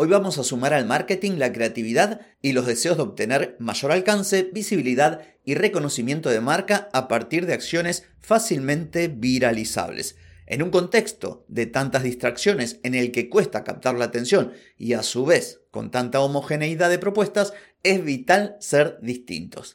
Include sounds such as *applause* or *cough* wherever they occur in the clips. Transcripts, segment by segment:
Hoy vamos a sumar al marketing la creatividad y los deseos de obtener mayor alcance, visibilidad y reconocimiento de marca a partir de acciones fácilmente viralizables. En un contexto de tantas distracciones en el que cuesta captar la atención y a su vez con tanta homogeneidad de propuestas, es vital ser distintos.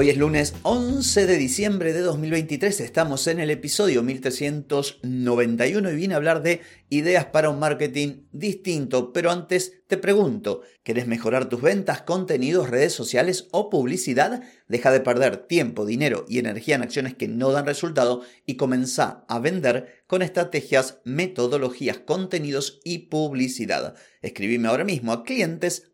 Hoy es lunes 11 de diciembre de 2023, estamos en el episodio 1391 y vine a hablar de ideas para un marketing distinto, pero antes te pregunto, ¿querés mejorar tus ventas, contenidos, redes sociales o publicidad? Deja de perder tiempo, dinero y energía en acciones que no dan resultado y comenzá a vender con estrategias, metodologías, contenidos y publicidad. Escribime ahora mismo a clientes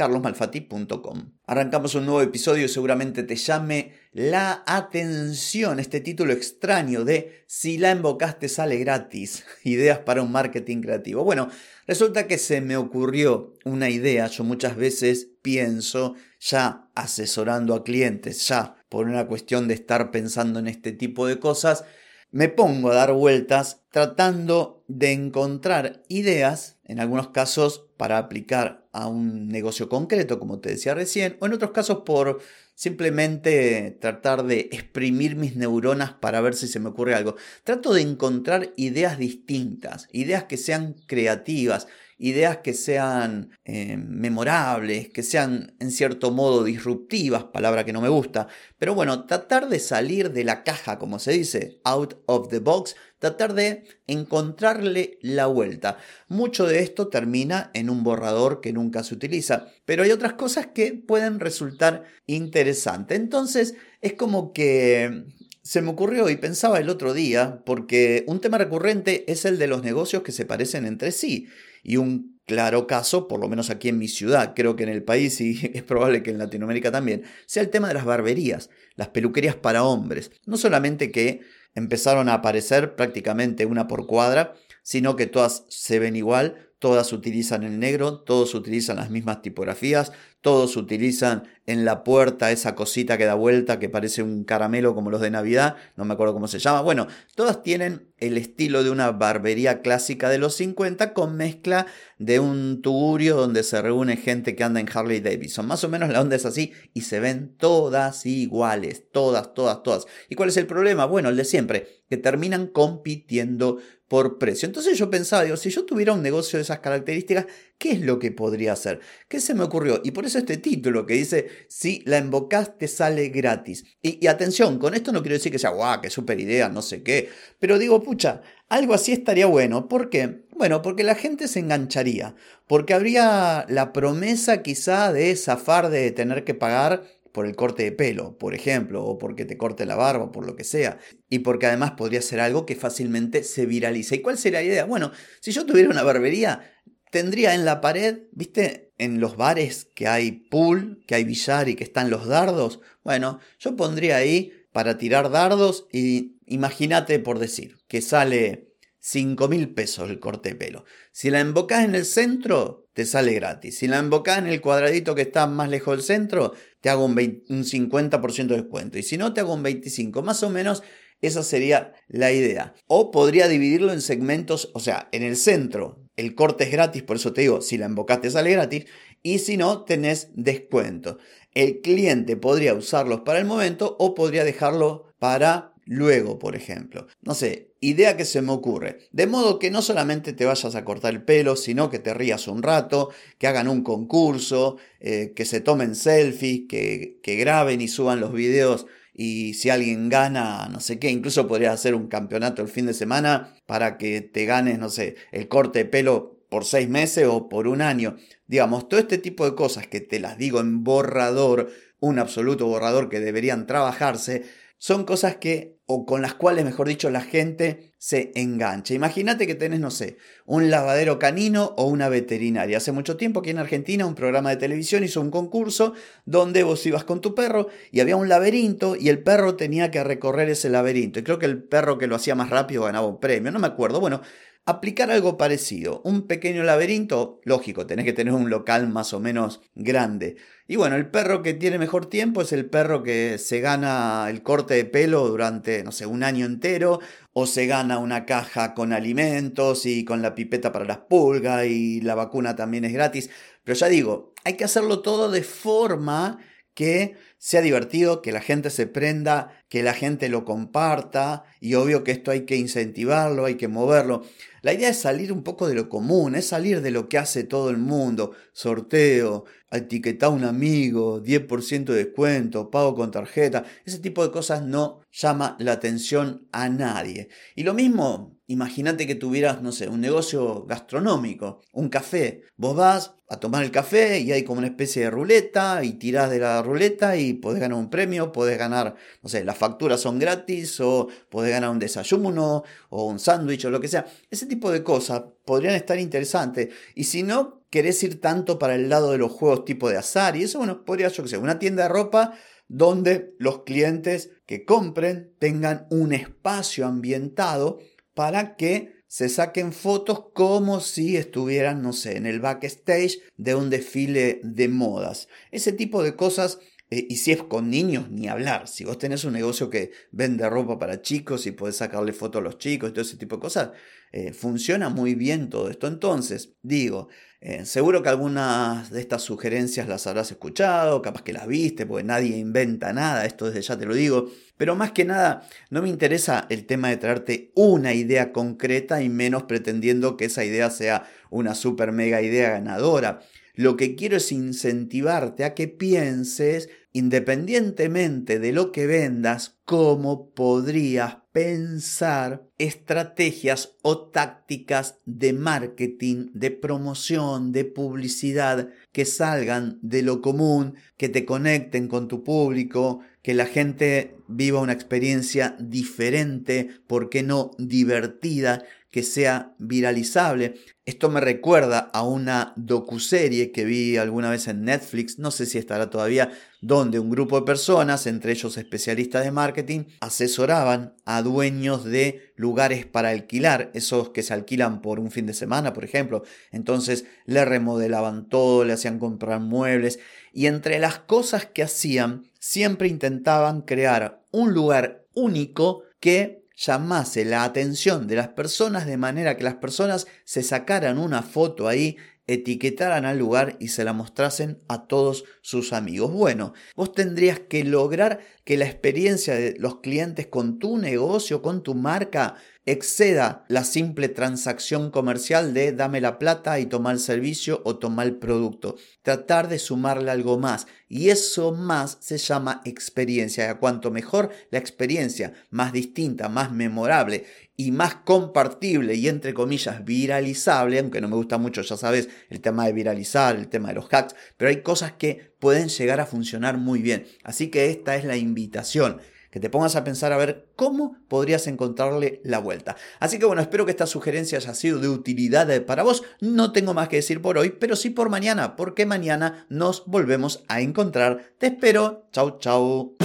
carlosmalfati.com. Arrancamos un nuevo episodio seguramente te llame la atención este título extraño de Si la invocaste sale gratis, *laughs* ideas para un marketing creativo. Bueno, resulta que se me ocurrió una idea, yo muchas veces pienso ya asesorando a clientes, ya por una cuestión de estar pensando en este tipo de cosas, me pongo a dar vueltas tratando de encontrar ideas, en algunos casos para aplicar a un negocio concreto, como te decía recién, o en otros casos por simplemente tratar de exprimir mis neuronas para ver si se me ocurre algo. Trato de encontrar ideas distintas, ideas que sean creativas, ideas que sean eh, memorables, que sean en cierto modo disruptivas, palabra que no me gusta, pero bueno, tratar de salir de la caja, como se dice, out of the box, tratar de encontrarle la vuelta. Mucho de esto termina en un borrador que nunca se utiliza, pero hay otras cosas que pueden resultar interesantes. Entonces, es como que se me ocurrió y pensaba el otro día, porque un tema recurrente es el de los negocios que se parecen entre sí. Y un claro caso, por lo menos aquí en mi ciudad, creo que en el país y *laughs* es probable que en Latinoamérica también, sea el tema de las barberías, las peluquerías para hombres. No solamente que empezaron a aparecer prácticamente una por cuadra, sino que todas se ven igual, todas utilizan el negro, todos utilizan las mismas tipografías, todos utilizan en la puerta esa cosita que da vuelta que parece un caramelo como los de Navidad, no me acuerdo cómo se llama. Bueno, todas tienen el estilo de una barbería clásica de los 50 con mezcla de un tugurio donde se reúne gente que anda en Harley Davidson. Más o menos la onda es así y se ven todas iguales, todas, todas, todas. ¿Y cuál es el problema? Bueno, el de siempre, que terminan compitiendo por precio. Entonces yo pensaba, digo, si yo tuviera un negocio de esas características, ¿qué es lo que podría hacer? ¿Qué se me ocurrió? Y por eso este título que dice, si la embocas te sale gratis. Y, atención, con esto no quiero decir que sea, guau, qué super idea, no sé qué, pero digo, pucha, algo así estaría bueno. ¿Por qué? Bueno, porque la gente se engancharía, porque habría la promesa quizá de zafar de tener que pagar por el corte de pelo, por ejemplo, o porque te corte la barba, por lo que sea, y porque además podría ser algo que fácilmente se viraliza. ¿Y cuál sería la idea? Bueno, si yo tuviera una barbería, tendría en la pared, viste, en los bares que hay pool, que hay billar y que están los dardos, bueno, yo pondría ahí para tirar dardos y imagínate por decir que sale 5 mil pesos el corte de pelo. Si la embocás en el centro, te sale gratis. Si la embocás en el cuadradito que está más lejos del centro, te hago un, 50% de descuento. Y si no, te hago un 25%. Más o menos esa sería la idea. O podría dividirlo en segmentos, o sea, en el centro el corte es gratis, por eso te digo, si la embocás te sale gratis. Y si no, tenés descuento. El cliente podría usarlos para el momento o podría dejarlo para luego, por ejemplo. No sé, idea que se me ocurre. De modo que no solamente te vayas a cortar el pelo, sino que te rías un rato, que hagan un concurso, eh, que se tomen selfies, que, que graben y suban los videos y si alguien gana, no sé qué, incluso podrías hacer un campeonato el fin de semana para que te ganes, no sé, el corte de pelo por seis meses o por un año. Digamos, todo este tipo de cosas que te las digo en borrador, un absoluto borrador que deberían trabajarse, son cosas que, o con las cuales, mejor dicho, la gente se engancha. Imagínate que tenés, no sé, un lavadero canino o una veterinaria. Hace mucho tiempo aquí en Argentina un programa de televisión hizo un concurso donde vos ibas con tu perro y había un laberinto y el perro tenía que recorrer ese laberinto. Y creo que el perro que lo hacía más rápido ganaba un premio, no me acuerdo. Bueno, aplicar algo parecido. Un pequeño laberinto, lógico, tenés que tener un local más o menos grande. Y bueno, el perro que tiene mejor tiempo es el perro que se gana el corte de pelo durante, no sé, un año entero, o se gana una caja con alimentos y con la pipeta para las pulgas y la vacuna también es gratis. Pero ya digo, hay que hacerlo todo de forma que sea divertido, que la gente se prenda, que la gente lo comparta y obvio que esto hay que incentivarlo, hay que moverlo. La idea es salir un poco de lo común, es salir de lo que hace todo el mundo, sorteo, etiquetar a un amigo, 10% de descuento, pago con tarjeta, ese tipo de cosas no llama la atención a nadie. Y lo mismo, imagínate que tuvieras, no sé, un negocio gastronómico, un café, vos vas a tomar el café y hay como una especie de ruleta y tirás de la ruleta y podés ganar un premio, podés ganar, no sé, las facturas son gratis o podés ganar un desayuno o un sándwich o lo que sea. Ese tipo de cosas podrían estar interesantes. Y si no querés ir tanto para el lado de los juegos tipo de azar y eso, bueno, podría, yo que sé, una tienda de ropa donde los clientes que compren tengan un espacio ambientado para que se saquen fotos como si estuvieran, no sé, en el backstage de un desfile de modas. Ese tipo de cosas eh, y si es con niños, ni hablar. Si vos tenés un negocio que vende ropa para chicos y podés sacarle fotos a los chicos y todo ese tipo de cosas, eh, funciona muy bien todo esto. Entonces, digo, eh, seguro que algunas de estas sugerencias las habrás escuchado, capaz que las viste, porque nadie inventa nada, esto desde ya te lo digo. Pero más que nada, no me interesa el tema de traerte una idea concreta y menos pretendiendo que esa idea sea una super mega idea ganadora. Lo que quiero es incentivarte a que pienses, independientemente de lo que vendas, cómo podrías pensar estrategias o tácticas de marketing, de promoción, de publicidad que salgan de lo común, que te conecten con tu público, que la gente viva una experiencia diferente, ¿por qué no divertida? Que sea viralizable. Esto me recuerda a una docuserie que vi alguna vez en Netflix, no sé si estará todavía, donde un grupo de personas, entre ellos especialistas de marketing, asesoraban a dueños de lugares para alquilar, esos que se alquilan por un fin de semana, por ejemplo. Entonces le remodelaban todo, le hacían comprar muebles y entre las cosas que hacían, siempre intentaban crear un lugar único que llamase la atención de las personas de manera que las personas se sacaran una foto ahí, etiquetaran al lugar y se la mostrasen a todos sus amigos. Bueno, vos tendrías que lograr que la experiencia de los clientes con tu negocio, con tu marca, exceda la simple transacción comercial de dame la plata y toma el servicio o toma el producto. Tratar de sumarle algo más. Y eso más se llama experiencia. Y a cuanto mejor la experiencia, más distinta, más memorable y más compartible y entre comillas viralizable, aunque no me gusta mucho, ya sabes, el tema de viralizar, el tema de los hacks, pero hay cosas que pueden llegar a funcionar muy bien. Así que esta es la invitación que te pongas a pensar a ver cómo podrías encontrarle la vuelta. Así que bueno, espero que esta sugerencia haya sido de utilidad para vos. No tengo más que decir por hoy, pero sí por mañana, porque mañana nos volvemos a encontrar. Te espero. Chau, chau.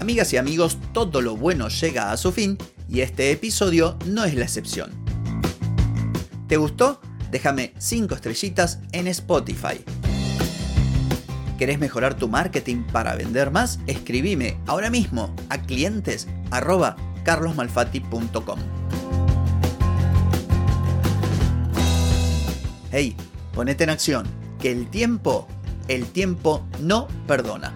Amigas y amigos, todo lo bueno llega a su fin y este episodio no es la excepción. ¿Te gustó? Déjame 5 estrellitas en Spotify. ¿Querés mejorar tu marketing para vender más? Escribime ahora mismo a clientes. Hey, ponete en acción, que el tiempo, el tiempo no perdona.